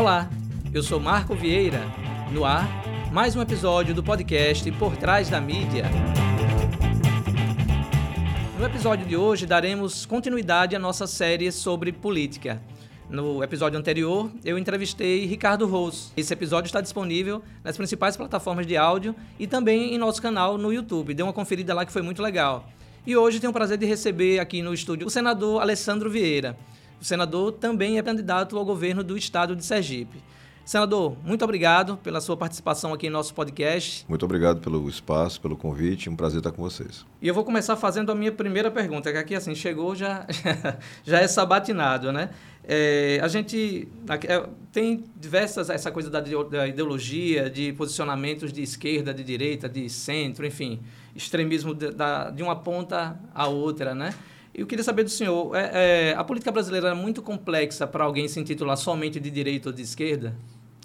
Olá, eu sou Marco Vieira. No ar, mais um episódio do podcast Por Trás da Mídia. No episódio de hoje, daremos continuidade à nossa série sobre política. No episódio anterior, eu entrevistei Ricardo Rose. Esse episódio está disponível nas principais plataformas de áudio e também em nosso canal no YouTube. Dê uma conferida lá que foi muito legal. E hoje tenho o prazer de receber aqui no estúdio o senador Alessandro Vieira. O senador também é candidato ao governo do estado de Sergipe. Senador, muito obrigado pela sua participação aqui em nosso podcast. Muito obrigado pelo espaço, pelo convite. Um prazer estar com vocês. E eu vou começar fazendo a minha primeira pergunta, que aqui assim chegou já já é sabatinado, né? É, a gente é, tem diversas essa coisa da, da ideologia, de posicionamentos de esquerda, de direita, de centro, enfim, extremismo de, da, de uma ponta à outra, né? Eu queria saber do senhor, é, é, a política brasileira é muito complexa para alguém se intitular somente de direita ou de esquerda?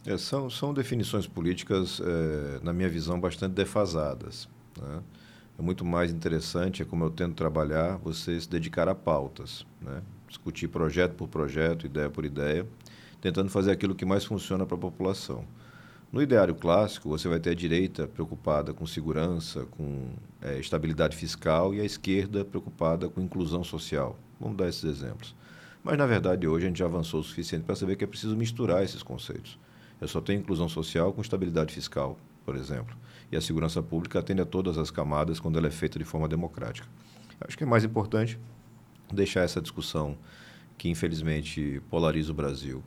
É, são, são definições políticas, é, na minha visão, bastante defasadas. Né? É muito mais interessante, é como eu tento trabalhar, você se dedicar a pautas, né? discutir projeto por projeto, ideia por ideia, tentando fazer aquilo que mais funciona para a população. No ideário clássico, você vai ter a direita preocupada com segurança, com é, estabilidade fiscal e a esquerda preocupada com inclusão social. Vamos dar esses exemplos. Mas, na verdade, hoje a gente já avançou o suficiente para saber que é preciso misturar esses conceitos. Eu só tenho inclusão social com estabilidade fiscal, por exemplo. E a segurança pública atende a todas as camadas quando ela é feita de forma democrática. Acho que é mais importante deixar essa discussão que, infelizmente, polariza o Brasil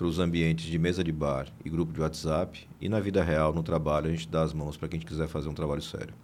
para os ambientes de mesa de bar e grupo de WhatsApp e na vida real, no trabalho, a gente dá as mãos para quem quiser fazer um trabalho sério.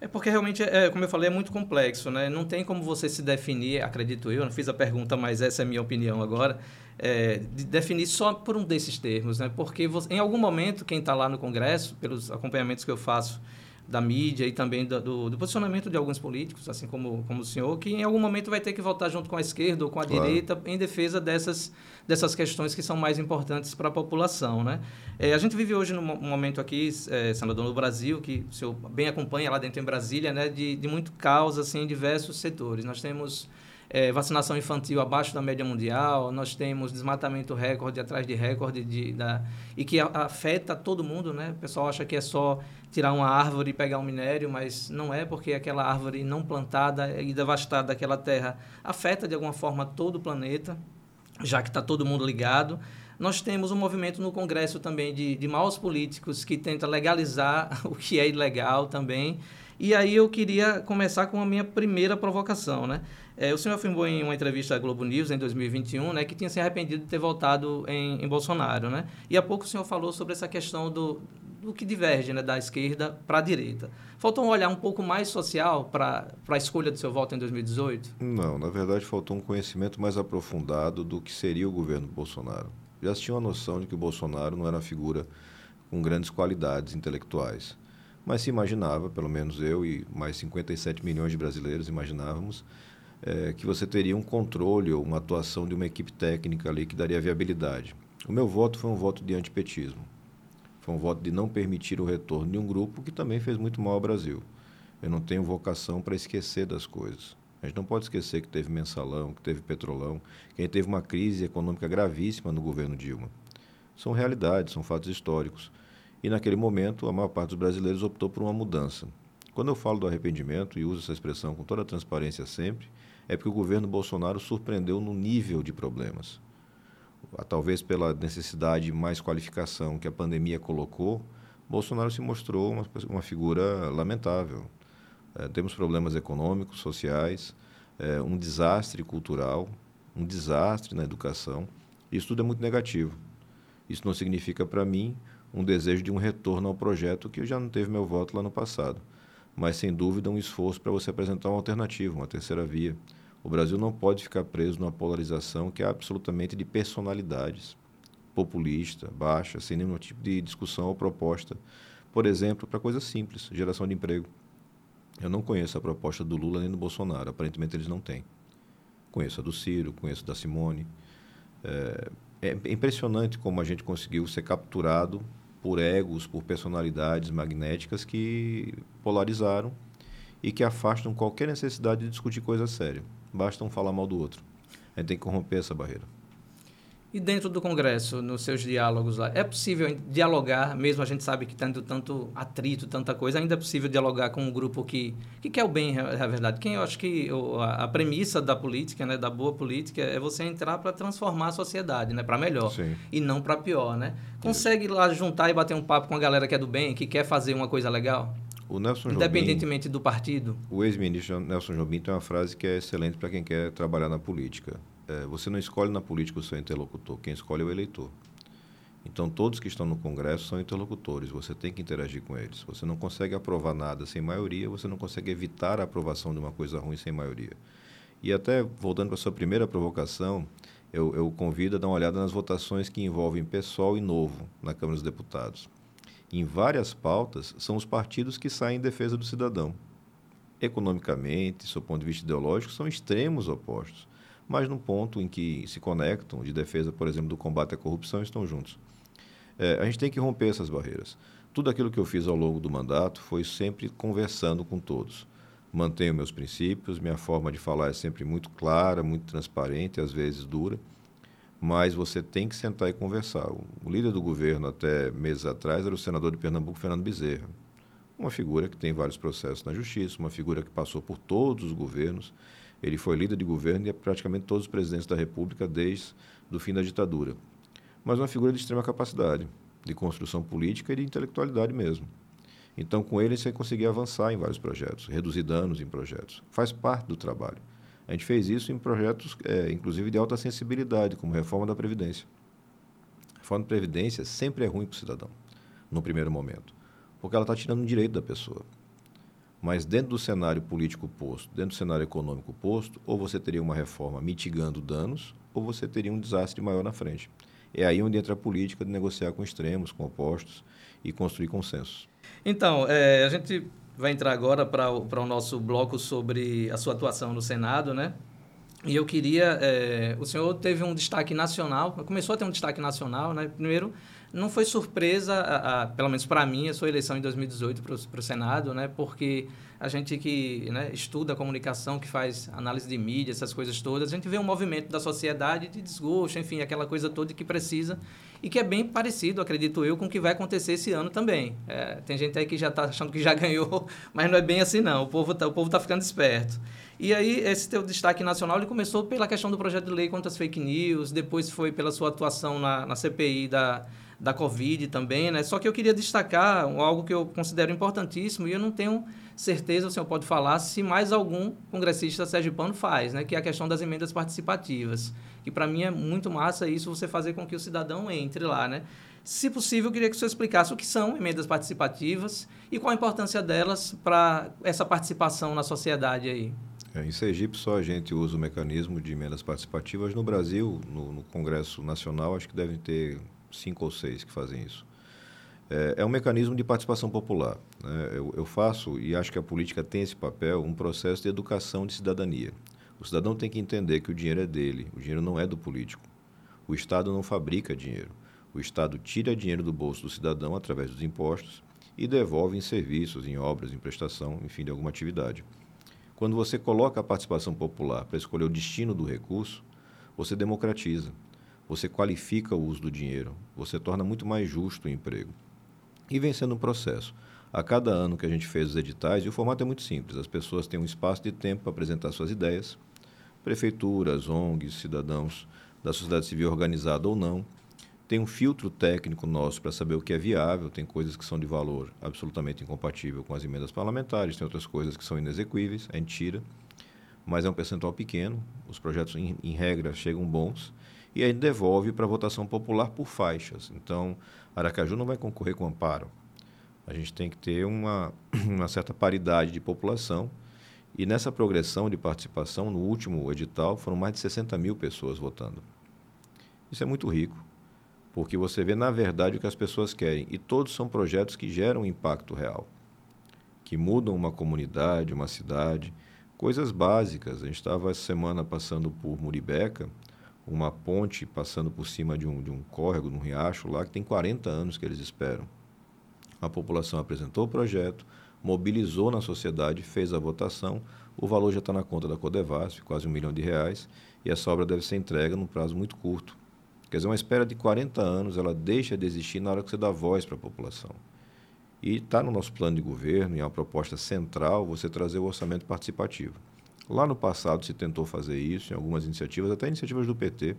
É porque realmente, é, como eu falei, é muito complexo, né? Não tem como você se definir, acredito eu, não fiz a pergunta, mas essa é a minha opinião agora, é, de definir só por um desses termos, né? Porque você, em algum momento, quem está lá no Congresso, pelos acompanhamentos que eu faço da mídia e também do, do, do, posicionamento de alguns políticos, assim como, como o senhor, que em algum momento vai ter que votar junto com a esquerda ou com a claro. direita em defesa dessas, dessas questões que são mais importantes para a população. Né? É, a gente vive hoje num momento aqui, é, senador, no Brasil, que o senhor bem acompanha lá dentro em Brasília, né, de, de muito caos assim, em diversos setores. Nós temos é, vacinação infantil abaixo da média mundial, nós temos desmatamento recorde atrás de recorde de, da, e que afeta todo mundo, né? O pessoal acha que é só tirar uma árvore e pegar um minério, mas não é porque aquela árvore não plantada e devastada daquela terra afeta de alguma forma todo o planeta, já que está todo mundo ligado. Nós temos um movimento no Congresso também de, de maus políticos que tenta legalizar o que é ilegal também. E aí eu queria começar com a minha primeira provocação, né? É, o senhor afirmou em uma entrevista à Globo News em 2021, né, que tinha se arrependido de ter votado em, em Bolsonaro, né? E há pouco o senhor falou sobre essa questão do, do que diverge, né, da esquerda para a direita. Faltou um olhar um pouco mais social para a escolha do seu voto em 2018? Não, na verdade faltou um conhecimento mais aprofundado do que seria o governo Bolsonaro. Já se tinha uma noção de que o Bolsonaro não era uma figura com grandes qualidades intelectuais. Mas se imaginava, pelo menos eu e mais 57 milhões de brasileiros imaginávamos, é, que você teria um controle ou uma atuação de uma equipe técnica ali que daria viabilidade. O meu voto foi um voto de antipetismo. Foi um voto de não permitir o retorno de um grupo que também fez muito mal ao Brasil. Eu não tenho vocação para esquecer das coisas. A gente não pode esquecer que teve mensalão, que teve petrolão, que a gente teve uma crise econômica gravíssima no governo Dilma. São realidades, são fatos históricos. E naquele momento, a maior parte dos brasileiros optou por uma mudança. Quando eu falo do arrependimento, e uso essa expressão com toda a transparência sempre, é porque o governo Bolsonaro surpreendeu no nível de problemas. Talvez pela necessidade mais qualificação que a pandemia colocou, Bolsonaro se mostrou uma, uma figura lamentável. É, temos problemas econômicos, sociais, é, um desastre cultural, um desastre na educação. Isso tudo é muito negativo. Isso não significa para mim um desejo de um retorno ao projeto que já não teve meu voto lá no passado. Mas, sem dúvida, um esforço para você apresentar uma alternativa, uma terceira via. O Brasil não pode ficar preso numa polarização que é absolutamente de personalidades, populista, baixa, sem nenhum tipo de discussão ou proposta. Por exemplo, para coisas simples, geração de emprego. Eu não conheço a proposta do Lula nem do Bolsonaro, aparentemente eles não têm. Conheço a do Ciro, conheço a da Simone. É, é impressionante como a gente conseguiu ser capturado por egos, por personalidades magnéticas que polarizaram e que afastam qualquer necessidade de discutir coisa séria. Basta um falar mal do outro. A gente tem que corromper essa barreira. E dentro do Congresso, nos seus diálogos lá, é possível dialogar, mesmo a gente sabe que tendo tanto atrito, tanta coisa, ainda é possível dialogar com um grupo que, que quer o bem, é a verdade. Quem eu acho que a, premissa da política, né, da boa política, é você entrar para transformar a sociedade, né, para melhor Sim. e não para pior, né? Consegue lá juntar e bater um papo com a galera que é do bem, que quer fazer uma coisa legal? O Nelson Independentemente Jobim, do partido? O ex-ministro Nelson Jobim tem uma frase que é excelente para quem quer trabalhar na política. É, você não escolhe na política o seu interlocutor, quem escolhe é o eleitor. Então, todos que estão no Congresso são interlocutores, você tem que interagir com eles. Você não consegue aprovar nada sem maioria, você não consegue evitar a aprovação de uma coisa ruim sem maioria. E até, voltando para a sua primeira provocação, eu, eu convido a dar uma olhada nas votações que envolvem PSOL e Novo na Câmara dos Deputados em várias pautas, são os partidos que saem em defesa do cidadão. Economicamente, do ponto de vista ideológico, são extremos opostos, mas no ponto em que se conectam, de defesa, por exemplo, do combate à corrupção, estão juntos. É, a gente tem que romper essas barreiras. Tudo aquilo que eu fiz ao longo do mandato foi sempre conversando com todos. Mantenho meus princípios, minha forma de falar é sempre muito clara, muito transparente, às vezes dura mas você tem que sentar e conversar. O líder do governo, até meses atrás, era o senador de Pernambuco, Fernando Bezerra. Uma figura que tem vários processos na justiça, uma figura que passou por todos os governos. Ele foi líder de governo e é praticamente todos os presidentes da República desde o fim da ditadura. Mas uma figura de extrema capacidade, de construção política e de intelectualidade mesmo. Então, com ele, você conseguia avançar em vários projetos, reduzir danos em projetos. Faz parte do trabalho. A gente fez isso em projetos, é, inclusive, de alta sensibilidade, como reforma da Previdência. Reforma da Previdência sempre é ruim para o cidadão, no primeiro momento, porque ela está tirando um direito da pessoa. Mas dentro do cenário político posto, dentro do cenário econômico posto, ou você teria uma reforma mitigando danos, ou você teria um desastre maior na frente. É aí onde entra a política de negociar com extremos, com opostos e construir consensos. Então, é, a gente vai entrar agora para o, nosso bloco sobre a sua atuação no Senado, né? E eu queria, é, o senhor teve um destaque nacional, começou a ter um destaque nacional, né? Primeiro, não foi surpresa, a, a, pelo menos para mim, a sua eleição em 2018 para o Senado, né? Porque a gente que né, estuda comunicação, que faz análise de mídia, essas coisas todas, a gente vê um movimento da sociedade de desgosto, enfim, aquela coisa toda que precisa e que é bem parecido, acredito eu, com o que vai acontecer esse ano também. É, tem gente aí que já está achando que já ganhou, mas não é bem assim não. O povo está tá ficando esperto. E aí, esse teu destaque nacional, ele começou pela questão do projeto de lei contra as fake news, depois foi pela sua atuação na, na CPI da, da Covid também, né? Só que eu queria destacar algo que eu considero importantíssimo e eu não tenho certeza, o senhor pode falar, se mais algum congressista sergipano faz, né? Que é a questão das emendas participativas. Que para mim é muito massa isso, você fazer com que o cidadão entre lá, né? Se possível, eu queria que o senhor explicasse o que são emendas participativas e qual a importância delas para essa participação na sociedade aí. É, em Sergipe só a gente usa o mecanismo de emendas participativas. No Brasil, no, no Congresso Nacional, acho que devem ter cinco ou seis que fazem isso. É, é um mecanismo de participação popular. Né? Eu, eu faço, e acho que a política tem esse papel, um processo de educação de cidadania. O cidadão tem que entender que o dinheiro é dele, o dinheiro não é do político. O Estado não fabrica dinheiro. O Estado tira dinheiro do bolso do cidadão através dos impostos e devolve em serviços, em obras, em prestação, enfim, de alguma atividade. Quando você coloca a participação popular para escolher o destino do recurso, você democratiza, você qualifica o uso do dinheiro, você torna muito mais justo o emprego. E vem sendo um processo. A cada ano que a gente fez os editais, e o formato é muito simples, as pessoas têm um espaço de tempo para apresentar suas ideias, prefeituras, ONGs, cidadãos da sociedade civil organizada ou não, tem um filtro técnico nosso para saber o que é viável, tem coisas que são de valor absolutamente incompatível com as emendas parlamentares, tem outras coisas que são inexequíveis, a gente tira, mas é um percentual pequeno, os projetos em, em regra chegam bons, e aí devolve para votação popular por faixas. Então, Aracaju não vai concorrer com amparo. A gente tem que ter uma, uma certa paridade de população. E nessa progressão de participação, no último edital, foram mais de 60 mil pessoas votando. Isso é muito rico, porque você vê, na verdade, o que as pessoas querem. E todos são projetos que geram impacto real, que mudam uma comunidade, uma cidade, coisas básicas. A gente estava essa semana passando por Muribeca uma ponte passando por cima de um, de um córrego, de um riacho lá, que tem 40 anos que eles esperam. A população apresentou o projeto, mobilizou na sociedade, fez a votação, o valor já está na conta da Codevasf, quase um milhão de reais, e essa obra deve ser entregue num prazo muito curto. Quer dizer, uma espera de 40 anos, ela deixa de existir na hora que você dá voz para a população. E está no nosso plano de governo, e é uma proposta central, você trazer o orçamento participativo. Lá no passado se tentou fazer isso em algumas iniciativas, até iniciativas do PT,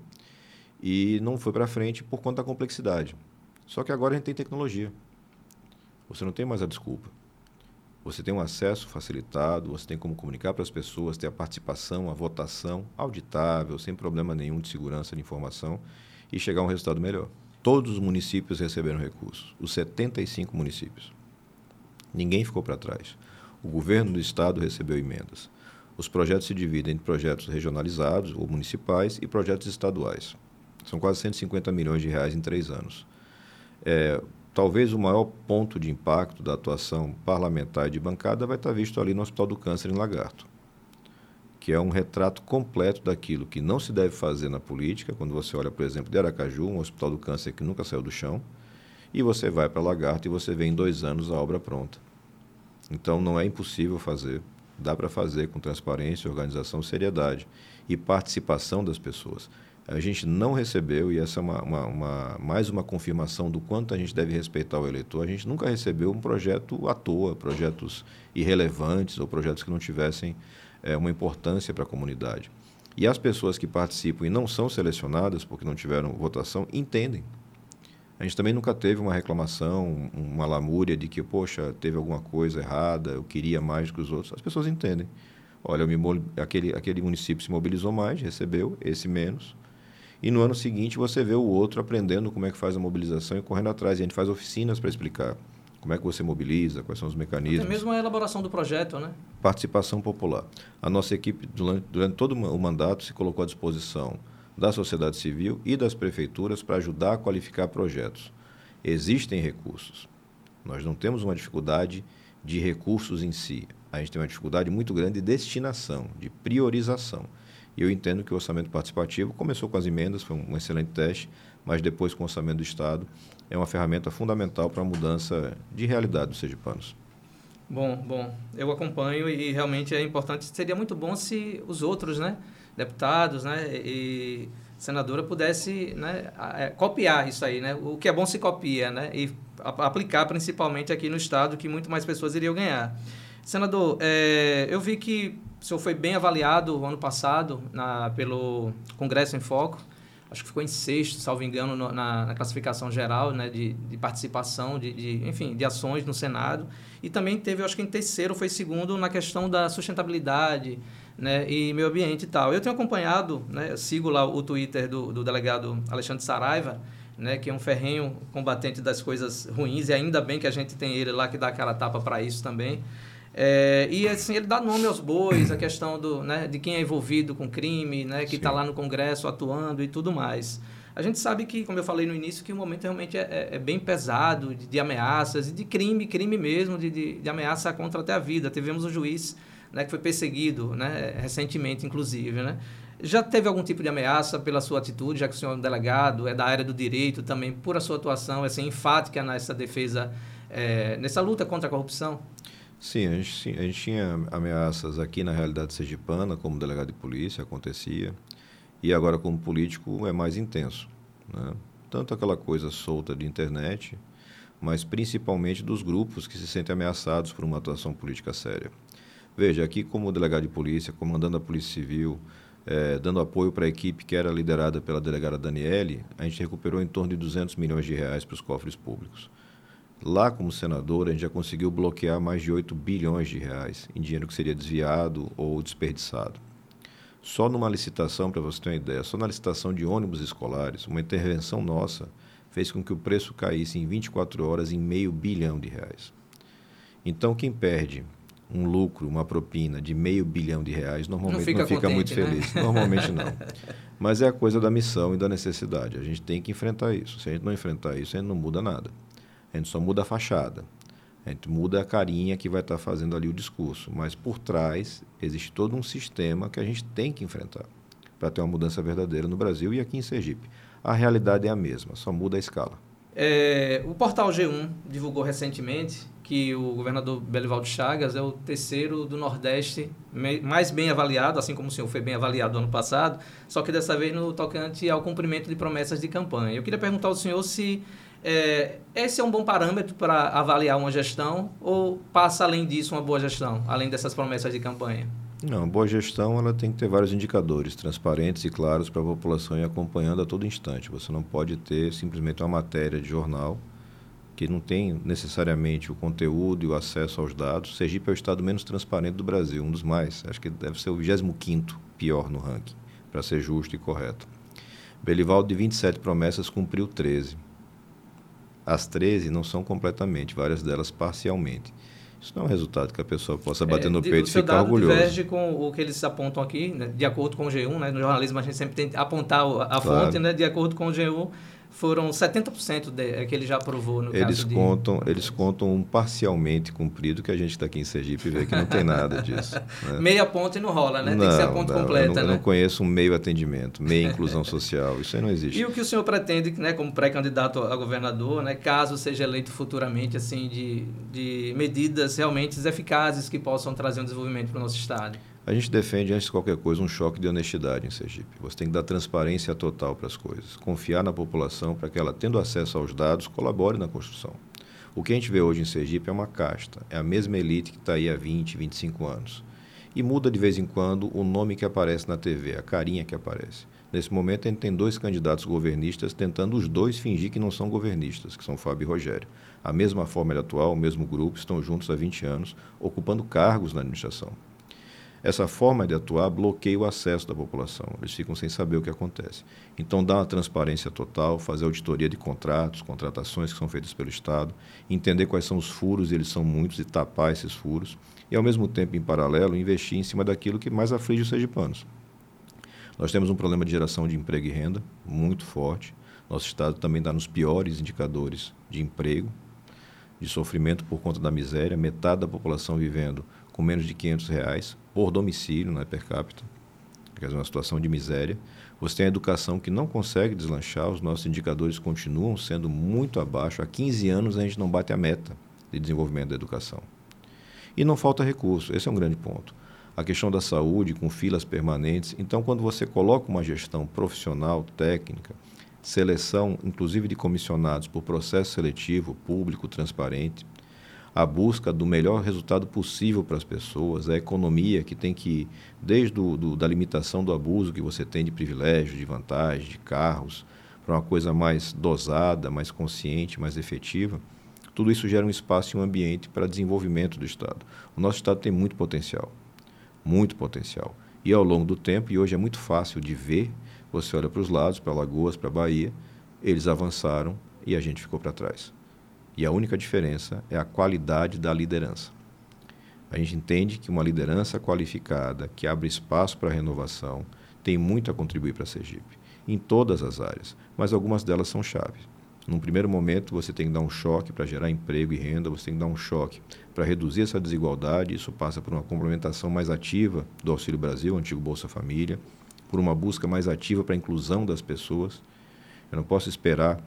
e não foi para frente por conta da complexidade. Só que agora a gente tem tecnologia. Você não tem mais a desculpa. Você tem um acesso facilitado, você tem como comunicar para as pessoas, ter a participação, a votação auditável, sem problema nenhum de segurança de informação e chegar a um resultado melhor. Todos os municípios receberam recursos, os 75 municípios. Ninguém ficou para trás. O governo do estado recebeu emendas. Os projetos se dividem em projetos regionalizados ou municipais e projetos estaduais. São quase 150 milhões de reais em três anos. É, talvez o maior ponto de impacto da atuação parlamentar e de bancada vai estar visto ali no Hospital do Câncer em Lagarto, que é um retrato completo daquilo que não se deve fazer na política, quando você olha, por exemplo, de Aracaju, um Hospital do Câncer que nunca saiu do chão, e você vai para Lagarto e você vê em dois anos a obra pronta. Então não é impossível fazer, dá para fazer com transparência, organização, seriedade e participação das pessoas a gente não recebeu, e essa é uma, uma, uma, mais uma confirmação do quanto a gente deve respeitar o eleitor, a gente nunca recebeu um projeto à toa, projetos irrelevantes ou projetos que não tivessem é, uma importância para a comunidade. E as pessoas que participam e não são selecionadas porque não tiveram votação entendem. A gente também nunca teve uma reclamação, uma lamúria de que, poxa, teve alguma coisa errada, eu queria mais que os outros. As pessoas entendem. Olha, me, aquele, aquele município se mobilizou mais, recebeu, esse menos e no ano seguinte você vê o outro aprendendo como é que faz a mobilização e correndo atrás. E a gente faz oficinas para explicar como é que você mobiliza, quais são os mecanismos. Até mesmo a elaboração do projeto, né? Participação popular. A nossa equipe, durante, durante todo o mandato, se colocou à disposição da sociedade civil e das prefeituras para ajudar a qualificar projetos. Existem recursos. Nós não temos uma dificuldade de recursos em si. A gente tem uma dificuldade muito grande de destinação, de priorização. E eu entendo que o orçamento participativo começou com as emendas, foi um excelente teste, mas depois com o orçamento do Estado é uma ferramenta fundamental para a mudança de realidade dos sergipanos. Bom, bom, eu acompanho e realmente é importante. Seria muito bom se os outros, né, deputados, né, e senadora pudesse, né, é, copiar isso aí, né? O que é bom se copia, né, e aplicar principalmente aqui no estado que muito mais pessoas iriam ganhar. Senador, é, eu vi que o senhor foi bem avaliado ano passado na, pelo Congresso em Foco. Acho que ficou em sexto, salvo engano, no, na, na, classificação geral né, de, de participação, de, de, enfim, de ações no Senado. E também teve, acho que em terceiro, foi segundo na questão da sustentabilidade né, e meio ambiente e tal. Eu tenho acompanhado, né, sigo lá o Twitter do, do delegado Alexandre Saraiva, né, que é um ferrenho combatente das coisas ruins, e ainda bem que a gente tem ele lá que dá aquela tapa para isso também. É, e assim, ele dá nome aos bois, a questão do, né, de quem é envolvido com crime, né, que está lá no Congresso atuando e tudo mais. A gente sabe que, como eu falei no início, que o momento realmente é, é, é bem pesado de, de, ameaças e de crime, crime mesmo, de, de, de, ameaça contra até a vida. Tivemos um juiz né, que foi perseguido né, recentemente, inclusive. Né? Já teve algum tipo de ameaça pela sua atitude, já que o senhor é um delegado, é da área do direito também, por a sua atuação assim, enfática nessa defesa, é, nessa luta contra a corrupção? Sim, a gente, a gente tinha ameaças aqui na realidade sergipana, como delegado de polícia, acontecia. E agora, como político, é mais intenso. Né? Tanto aquela coisa solta de internet, mas principalmente dos grupos que se sentem ameaçados por uma atuação política séria. Veja, aqui como delegado de polícia, comandando a Polícia Civil, é, dando apoio para a equipe que era liderada pela delegada Daniele, a gente recuperou em torno de 200 milhões de reais para os cofres públicos. Lá, como senador, a gente já conseguiu bloquear mais de 8 bilhões de reais em dinheiro que seria desviado ou desperdiçado. Só numa licitação, para você ter uma ideia, só na licitação de ônibus escolares, uma intervenção nossa fez com que o preço caísse em 24 horas em meio bilhão de reais. Então, quem perde um lucro, uma propina de meio bilhão de reais, normalmente não fica, não fica contente, muito né? feliz. Normalmente não. Mas é a coisa da missão e da necessidade. A gente tem que enfrentar isso. Se a gente não enfrentar isso, a gente não muda nada. A gente só muda a fachada. A gente muda a carinha que vai estar fazendo ali o discurso. Mas por trás existe todo um sistema que a gente tem que enfrentar para ter uma mudança verdadeira no Brasil e aqui em Sergipe. A realidade é a mesma, só muda a escala. É, o portal G1 divulgou recentemente que o governador Belivaldo Chagas é o terceiro do Nordeste mais bem avaliado, assim como o senhor foi bem avaliado ano passado, só que dessa vez no tocante ao cumprimento de promessas de campanha. Eu queria perguntar ao senhor se é, esse é um bom parâmetro para avaliar uma gestão ou passa além disso uma boa gestão, além dessas promessas de campanha? Não, boa gestão ela tem que ter vários indicadores transparentes e claros para a população ir acompanhando a todo instante. Você não pode ter simplesmente uma matéria de jornal que não tem necessariamente o conteúdo e o acesso aos dados. Sergipe é o estado menos transparente do Brasil, um dos mais. Acho que deve ser o 25º pior no ranking, para ser justo e correto. Belivaldo, de 27 promessas, cumpriu 13. As 13 não são completamente, várias delas parcialmente. Isso não é um resultado que a pessoa possa bater é, no peito e ficar orgulhoso. diverge com o que eles apontam aqui, né? de acordo com o G1, né? no jornalismo a gente sempre tem que apontar a, claro. fonte, né? de acordo com o G1, foram 70% de, é, que ele já aprovou no eles caso contam de... Eles contam um parcialmente cumprido, que a gente está aqui em Sergipe vê que não tem nada disso. Né? Meia ponte não rola, né? Não, tem que ser a ponte não, completa, eu não, né? Não conheço um meio atendimento, meia inclusão social, isso aí não existe. E o que o senhor pretende, né, como pré-candidato a governador, né, caso seja eleito futuramente, assim, de, de medidas realmente eficazes que possam trazer um desenvolvimento para o nosso Estado? A gente defende, antes de qualquer coisa, um choque de honestidade em Sergipe. Você tem que dar transparência total para as coisas, confiar na população para que ela, tendo acesso aos dados, colabore na construção. O que a gente vê hoje em Sergipe é uma casta, é a mesma elite que está aí há 20, 25 anos. E muda de vez em quando o nome que aparece na TV, a carinha que aparece. Nesse momento, a gente tem dois candidatos governistas tentando os dois fingir que não são governistas, que são Fábio e Rogério. A mesma forma atual, o mesmo grupo, estão juntos há 20 anos, ocupando cargos na administração. Essa forma de atuar bloqueia o acesso da população. Eles ficam sem saber o que acontece. Então, dá uma transparência total, fazer auditoria de contratos, contratações que são feitas pelo Estado, entender quais são os furos, eles são muitos, e tapar esses furos, e, ao mesmo tempo, em paralelo, investir em cima daquilo que mais aflige os sergipanos. Nós temos um problema de geração de emprego e renda muito forte. Nosso Estado também está nos piores indicadores de emprego, de sofrimento por conta da miséria, metade da população vivendo com menos de 500 reais por domicílio, né, per capita, quer dizer, uma situação de miséria. Você tem a educação que não consegue deslanchar, os nossos indicadores continuam sendo muito abaixo. Há 15 anos a gente não bate a meta de desenvolvimento da educação. E não falta recurso, esse é um grande ponto. A questão da saúde, com filas permanentes. Então, quando você coloca uma gestão profissional, técnica, seleção, inclusive de comissionados por processo seletivo, público, transparente, a busca do melhor resultado possível para as pessoas, a economia que tem que, desde do, do, da limitação do abuso que você tem de privilégios, de vantagens, de carros, para uma coisa mais dosada, mais consciente, mais efetiva, tudo isso gera um espaço e um ambiente para desenvolvimento do Estado. O nosso Estado tem muito potencial, muito potencial. E ao longo do tempo, e hoje é muito fácil de ver, você olha para os lados, para Lagoas, para a Bahia, eles avançaram e a gente ficou para trás. E a única diferença é a qualidade da liderança. A gente entende que uma liderança qualificada, que abre espaço para renovação, tem muito a contribuir para a Sergipe, em todas as áreas, mas algumas delas são chaves. Num primeiro momento, você tem que dar um choque para gerar emprego e renda, você tem que dar um choque para reduzir essa desigualdade. Isso passa por uma complementação mais ativa do Auxílio Brasil, antigo Bolsa Família, por uma busca mais ativa para a inclusão das pessoas. Eu não posso esperar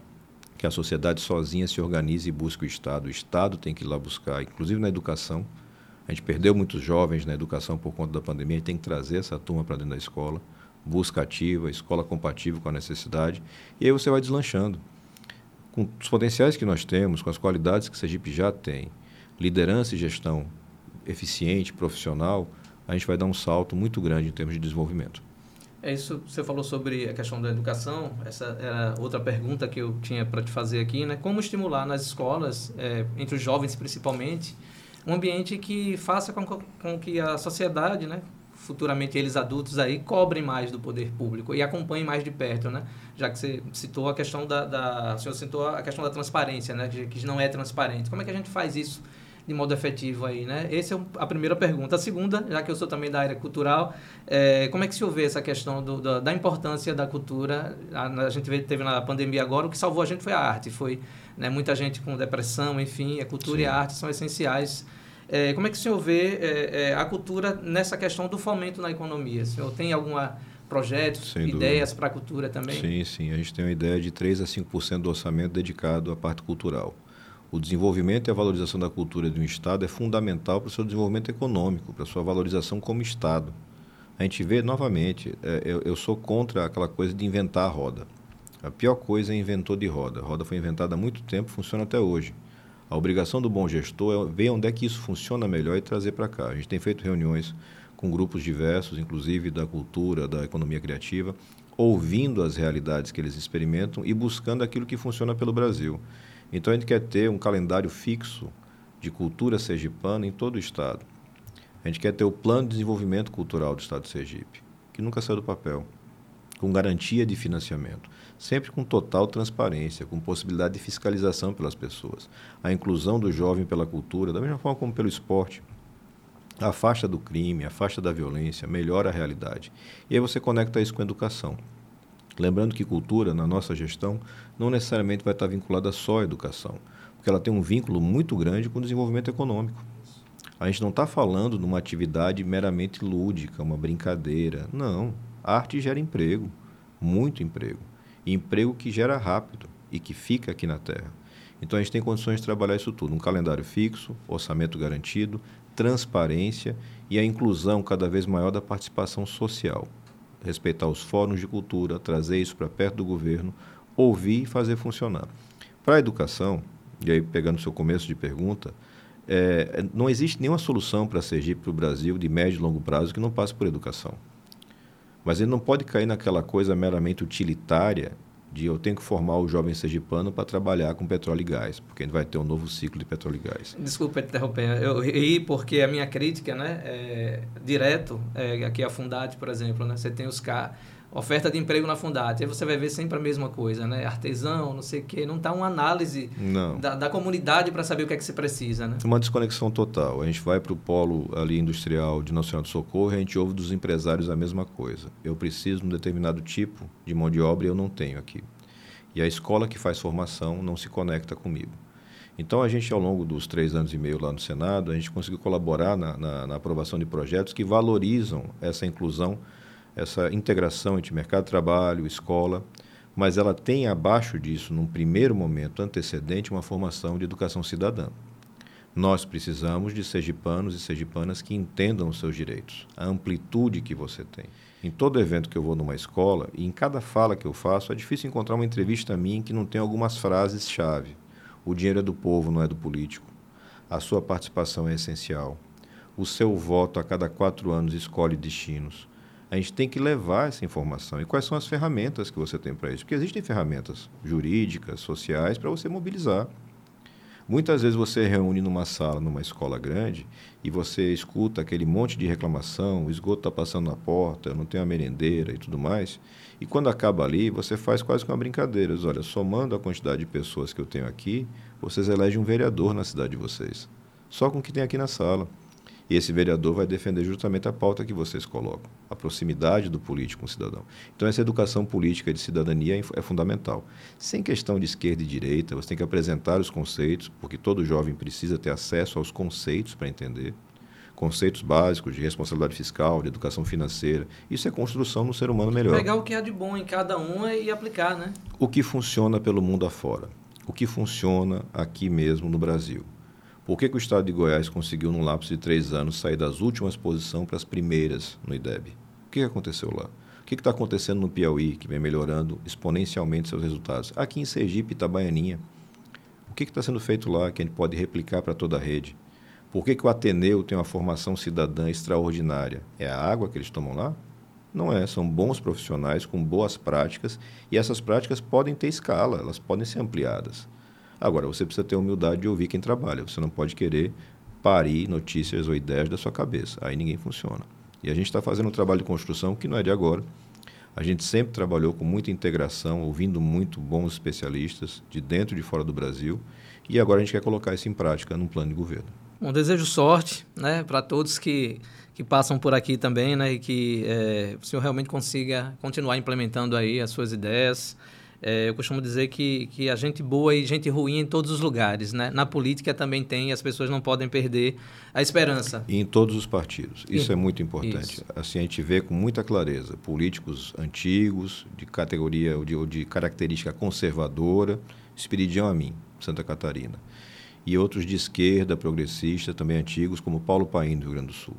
que a sociedade sozinha se organize e busque o Estado. O Estado tem que ir lá buscar, inclusive na educação. A gente perdeu muitos jovens na educação por conta da pandemia, a gente tem que trazer essa turma para dentro da escola. Busca ativa, escola compatível com a necessidade. E aí você vai deslanchando. Com os potenciais que nós temos, com as qualidades que Sergipe já tem, liderança e gestão eficiente, profissional, a gente vai dar um salto muito grande em termos de desenvolvimento. É isso, você falou sobre a questão da educação, essa era outra pergunta que eu tinha para te fazer aqui, né? Como estimular nas escolas, é, entre os jovens principalmente, um ambiente que faça com, com que a sociedade, né, futuramente eles adultos aí, cobrem mais do poder público e acompanhem mais de perto, né? Já que você citou a questão da, da o senhor citou a questão da transparência, né? Que, que não é transparente. Como é que a gente faz isso de modo efetivo aí, né? Essa é a primeira pergunta. A segunda, já que eu sou também da área cultural, é, como é que se vê essa questão do, da, da, importância da cultura? A, a gente teve na pandemia agora, o que salvou a gente foi a arte, foi né, muita gente com depressão, enfim, a cultura Sim. e a arte são essenciais. É, como é que o senhor vê é, é, a cultura nessa questão do fomento na economia? O senhor tem alguma projetos, Sem ideias para a cultura também? Sim, sim. A gente tem uma ideia de 3 a 5% do orçamento dedicado à parte cultural. O desenvolvimento e a valorização da cultura de um Estado é fundamental para o seu desenvolvimento econômico, para a sua valorização como Estado. A gente vê novamente, é, eu, eu sou contra aquela coisa de inventar a roda. A pior coisa é inventor de roda. A roda foi inventada há muito tempo, funciona até hoje. A obrigação do bom gestor é ver onde é que isso funciona melhor e trazer para cá. A gente tem feito reuniões com grupos diversos, inclusive da cultura, da economia criativa, ouvindo as realidades que eles experimentam e buscando aquilo que funciona pelo Brasil. Então a gente quer ter um calendário fixo de cultura sergipana em todo o estado. A gente quer ter o plano de desenvolvimento cultural do estado de Sergipe, que nunca saiu do papel, com garantia de financiamento, sempre com total transparência, com possibilidade de fiscalização pelas pessoas, a inclusão do jovem pela cultura, da mesma forma como pelo esporte. Afasta do crime, afasta da violência, melhora a realidade. E aí você conecta isso com a educação. Lembrando que cultura, na nossa gestão, não necessariamente vai estar vinculada só à educação, porque ela tem um vínculo muito grande com o desenvolvimento econômico. A gente não está falando de uma atividade meramente lúdica, uma brincadeira. Não. A arte gera emprego, muito emprego. E emprego que gera rápido e que fica aqui na Terra. Então a gente tem condições de trabalhar isso tudo. Um calendário fixo, orçamento garantido, transparência e a inclusão cada vez maior da participação social respeitar os fóruns de cultura, trazer isso para perto do governo, ouvir e fazer funcionar. Para a educação, e aí pegando o seu começo de pergunta, é, não existe nenhuma solução para Sergipe, para o Brasil, de médio e longo prazo, que não passe por educação. Mas ele não pode cair naquela coisa meramente utilitária de eu tenho que formar o jovem sergipano para trabalhar com petróleo e gás, porque a gente vai ter um novo ciclo de petróleo e gás. Desculpa te interromper, eu ri porque a minha crítica, né, é direto, é, aqui a Fundade, por exemplo, né, você tem os carros oferta de emprego na Fundate. Aí você vai ver sempre a mesma coisa, né? Artesão, não sei o quê. Não está uma análise da, da, comunidade para saber o que é que se precisa, né? Uma desconexão total. A gente vai para o polo ali industrial de Nacional do Socorro e a gente ouve dos empresários a mesma coisa. Eu preciso de um determinado tipo de mão de obra e eu não tenho aqui. E a escola que faz formação não se conecta comigo. Então, a gente, ao longo dos três anos e meio lá no Senado, a gente conseguiu colaborar na, na, na aprovação de projetos que valorizam essa inclusão essa integração entre mercado de trabalho, escola, mas ela tem abaixo disso, num primeiro momento antecedente, uma formação de educação cidadã. Nós precisamos de sergipanos e sergipanas que entendam os seus direitos, a amplitude que você tem. Em todo evento que eu vou numa escola, e em cada fala que eu faço, é difícil encontrar uma entrevista minha que não tenha algumas frases-chave. O dinheiro é do povo, não é do político. A sua participação é essencial. O seu voto a cada quatro anos escolhe destinos. A gente tem que levar essa informação. E quais são as ferramentas que você tem para isso? Porque existem ferramentas jurídicas, sociais, para você mobilizar. Muitas vezes você reúne numa sala, numa escola grande, e você escuta aquele monte de reclamação, o esgoto está passando na porta, não tem a merendeira e tudo mais. E quando acaba ali, você faz quase que uma brincadeira. Diz, olha, somando a quantidade de pessoas que eu tenho aqui, vocês elegem um vereador na cidade de vocês. Só com o que tem aqui na sala. E esse vereador vai defender justamente a pauta que vocês colocam, a proximidade do político com o cidadão. Então, essa educação política de cidadania é, é fundamental. Sem questão de esquerda e direita, você tem que apresentar os conceitos, porque todo jovem precisa ter acesso aos conceitos para entender. Conceitos básicos de responsabilidade fiscal, de educação financeira. Isso é construção no ser humano melhor. Pegar o que há de bom em cada um e aplicar, né? O que funciona pelo mundo afora. O que funciona aqui mesmo no Brasil. Por que, que, o estado de Goiás conseguiu, num lapso de três anos, sair das últimas posições para as primeiras no IDEB? O que, aconteceu lá? O que está acontecendo no Piauí, que vem melhorando exponencialmente seus resultados? Aqui em Sergipe, Itabaianinha. O que está sendo feito lá que a gente pode replicar para toda a rede? Por que, que o Ateneu tem uma formação cidadã extraordinária? É a água que eles tomam lá? Não é, são bons profissionais com boas práticas e essas práticas podem ter escala, elas podem ser ampliadas. Agora, você precisa ter humildade de ouvir quem trabalha. Você não pode querer parir notícias ou ideias da sua cabeça. Aí ninguém funciona. E a gente está fazendo um trabalho de construção que não é de agora. A gente sempre trabalhou com muita integração, ouvindo muito bons especialistas de dentro e de fora do Brasil. E agora a gente quer colocar isso em prática num plano de governo. Bom, desejo sorte né, para todos que, que passam por aqui também né, e que é, o senhor realmente consiga continuar implementando aí as suas ideias. É, eu costumo dizer que, que a gente boa e gente ruim em todos os lugares, né? Na política também tem, as pessoas não podem perder a esperança. E em todos os partidos. Isso e, é muito importante. Isso. Assim a gente vê com muita clareza políticos antigos, de categoria ou de, ou de característica conservadora, Espiridião a mim, Santa Catarina. e outros de esquerda, progressista, também antigos, como Paulo Paim, do Rio Grande do Sul.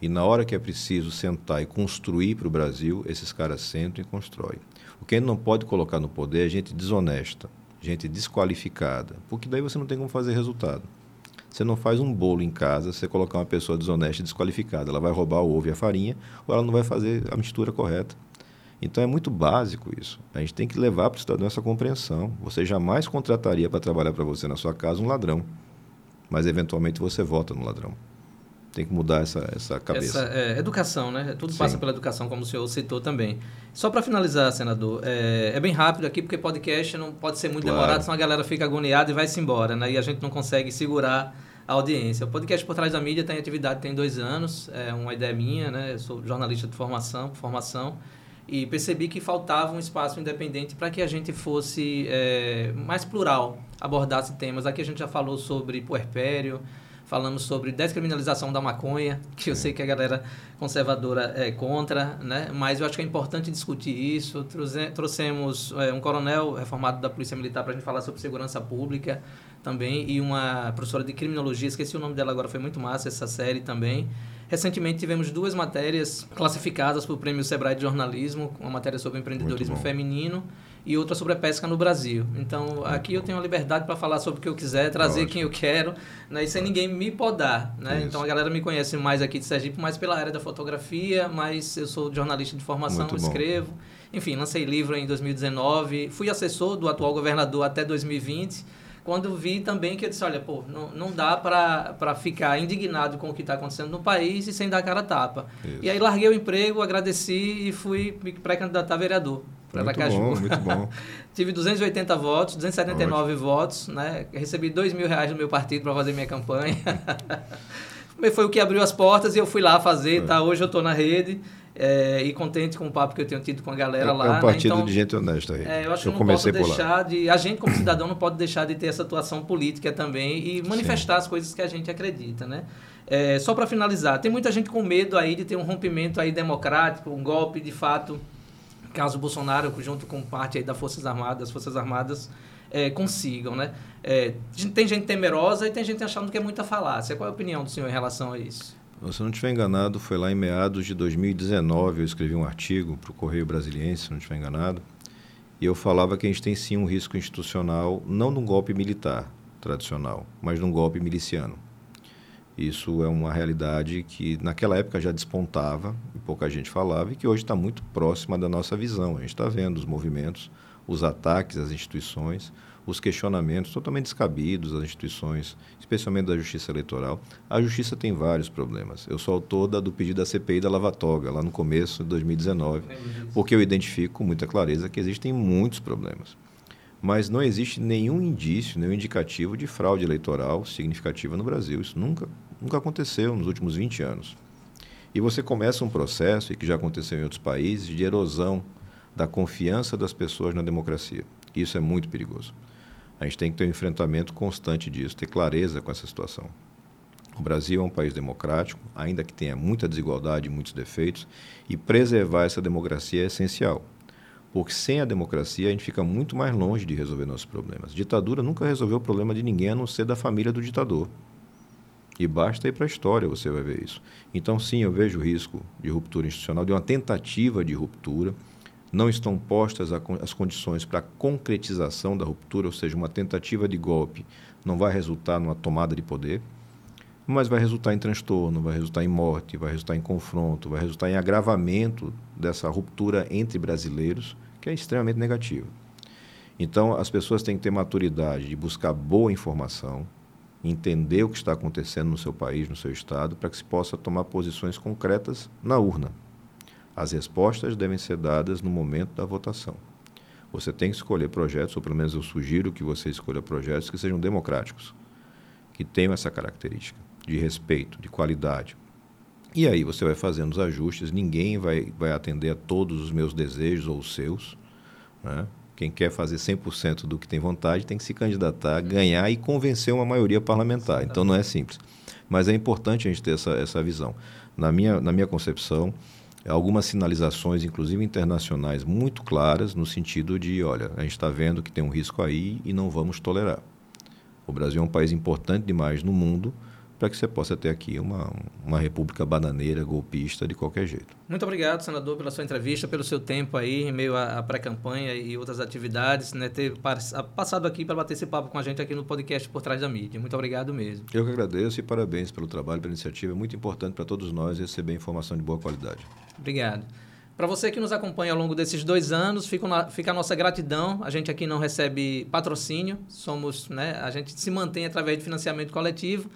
E na hora que é preciso sentar e construir para o Brasil, esses caras sentam e constroem. O que a gente não pode colocar no poder é gente desonesta, gente desqualificada, porque daí você não tem como fazer resultado. Você não faz um bolo em casa, você colocar uma pessoa desonesta e desqualificada. Ela vai roubar o ovo e a farinha, ou ela não vai fazer a mistura correta. Então é muito básico isso. A gente tem que levar para o cidadão essa compreensão. Você jamais contrataria para trabalhar para você na sua casa um ladrão, mas eventualmente você vota no ladrão. Tem que mudar essa, essa cabeça. Essa é, educação, né? Tudo Sim. passa pela educação, como o senhor citou também. Só para finalizar, senador, é, é, bem rápido aqui, porque podcast não pode ser muito claro. demorado, senão a galera fica agoniada e vai-se embora, né? E a gente não consegue segurar a audiência. O podcast Por Trás da Mídia tem atividade tem dois anos, é uma ideia minha, né? Eu sou jornalista de formação, formação e percebi que faltava um espaço independente para que a gente fosse é, mais plural, abordasse temas. Aqui a gente já falou sobre puerpério, falamos sobre descriminalização da maconha, que eu sei que a galera conservadora é contra, né? mas eu acho que é importante discutir isso. Trouxemos é, um coronel reformado da Polícia Militar para a gente falar sobre segurança pública também e uma professora de criminologia, esqueci o nome dela agora, foi muito massa essa série também. Recentemente tivemos duas matérias classificadas para o Prêmio Sebrae de Jornalismo, uma matéria sobre empreendedorismo feminino e outra sobre a pesca no Brasil. Então, aqui eu tenho a liberdade para falar sobre o que eu quiser, trazer Ótimo. quem eu quero, né, e sem ninguém me podar. Né? Então, a galera me conhece mais aqui de Sergipe, mais pela área da fotografia, mas eu sou jornalista de formação, escrevo. Enfim, lancei livro em 2019, fui assessor do atual governador até 2020 quando vi também que eu disse, olha, pô, não, não dá para ficar indignado com o que está acontecendo no país e sem dar cara a tapa. Isso. E aí larguei o emprego, agradeci e fui me pré-candidatar a vereador. Para Aracaju. Bom, muito bom. Tive 280 votos, 279 Ótimo. votos, né? Recebi 2 mil reais do meu partido para fazer minha campanha. Foi o que abriu as portas e eu fui lá fazer, tá? Hoje eu estou na rede é, e contente com o papo que eu tenho tido com a galera é, lá. É um né? partido né? então, de gente honesta aí. É, eu acho eu que não posso deixar de. A gente, como cidadão, não pode deixar de ter essa atuação política também e manifestar Sim. as coisas que a gente acredita, né? É, só para finalizar, tem muita gente com medo aí de ter um rompimento aí democrático, um golpe de fato, caso Bolsonaro, junto com parte das Forças Armadas, das Forças Armadas, é, consigam, né? É, tem gente temerosa e tem gente achando que é muita falácia. Qual é a opinião do senhor em relação a isso? Se não estiver enganado, foi lá em meados de 2019, eu escrevi um artigo para o Correio Brasiliense, se não estiver enganado, e eu falava que a gente tem sim um risco institucional, não de um golpe militar tradicional, mas de um golpe miliciano. Isso é uma realidade que naquela época já despontava, e pouca gente falava, e que hoje está muito próxima da nossa visão. A gente está vendo os movimentos, os ataques às instituições, os questionamentos totalmente descabidos às instituições, especialmente da Justiça Eleitoral. A Justiça tem vários problemas. Eu sou autor da, do pedido da CPI da Lava Toga, lá no começo de 2019, porque eu identifico com muita clareza que existem muitos problemas. Mas não existe nenhum indício, nenhum indicativo de fraude eleitoral significativa no Brasil. Isso nunca, nunca aconteceu nos últimos 20 anos. E você começa um processo, e que já aconteceu em outros países, de erosão da confiança das pessoas na democracia. Isso é muito perigoso. A gente tem que ter um enfrentamento constante disso, ter clareza com essa situação. O Brasil é um país democrático, ainda que tenha muita desigualdade e muitos defeitos, e preservar essa democracia é essencial. Porque sem a democracia a gente fica muito mais longe de resolver nossos problemas. Ditadura nunca resolveu o problema de ninguém a não ser da família do ditador. E basta ir para a história, você vai ver isso. Então, sim, eu vejo risco de ruptura institucional, de uma tentativa de ruptura não estão postas as condições para a concretização da ruptura, ou seja, uma tentativa de golpe não vai resultar numa tomada de poder, mas vai resultar em transtorno, vai resultar em morte, vai resultar em confronto, vai resultar em agravamento dessa ruptura entre brasileiros, que é extremamente negativa. Então, as pessoas têm que ter maturidade de buscar boa informação, entender o que está acontecendo no seu país, no seu estado, para que se possa tomar posições concretas na urna. As respostas devem ser dadas no momento da votação. Você tem que escolher projetos, ou pelo menos eu sugiro que você escolha projetos que sejam democráticos, que tenham essa característica de respeito, de qualidade. E aí você vai fazendo os ajustes, ninguém vai, vai atender a todos os meus desejos ou os seus. Né? Quem quer fazer 100% do que tem vontade tem que se candidatar, ganhar e convencer uma maioria parlamentar. Então não é simples. Mas é importante a gente ter essa, essa visão. Na minha, na minha concepção, algumas sinalizações, inclusive internacionais, muito claras no sentido de, olha, a gente está vendo que tem um risco aí e não vamos tolerar. O Brasil é um país importante demais no mundo para que você possa ter aqui uma, uma república bananeira, golpista, de qualquer jeito. Muito obrigado, senador, pela sua entrevista, pelo seu tempo aí, em meio à pré-campanha e outras atividades, né, ter passado aqui para bater esse papo com a gente aqui no podcast Por Trás da Mídia. Muito obrigado mesmo. Eu que agradeço e parabéns pelo trabalho, pela iniciativa. É muito importante para todos nós receber informação de boa qualidade. Obrigado. Para você que nos acompanha ao longo desses dois anos, fica, fica a nossa gratidão. A gente aqui não recebe patrocínio, somos, né, a gente se mantém através de financiamento coletivo.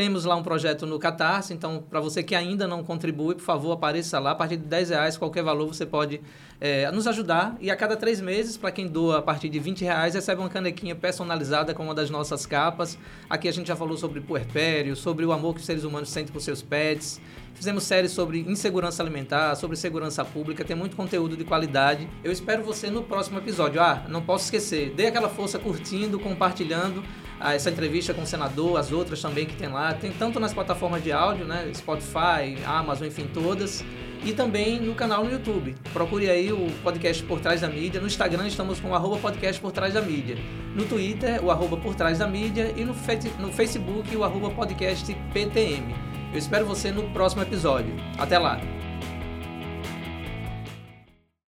Temos lá um projeto no Catarse, então, para você que ainda não contribui, por favor, apareça lá. A partir de 10 reais, qualquer valor, você pode é, nos ajudar. E a cada três meses, para quem doa a partir de 20 reais, recebe uma canequinha personalizada com uma das nossas capas. Aqui a gente já falou sobre puerpério, sobre o amor que os seres humanos sentem por seus pets. Fizemos séries sobre insegurança alimentar, sobre segurança pública, tem muito conteúdo de qualidade. Eu espero você no próximo episódio. Ah, não posso esquecer, dê aquela força curtindo, compartilhando essa entrevista com o senador, as outras também que tem lá. Tem tanto nas plataformas de áudio, né? Spotify, Amazon, enfim, todas. E também no canal no YouTube. Procure aí o podcast Por Trás da Mídia. No Instagram estamos com o arroba podcast Por Trás da Mídia. No Twitter, o arroba Por Trás da Mídia. E no, no Facebook, o arroba podcast PTM. Eu espero você no próximo episódio. Até lá!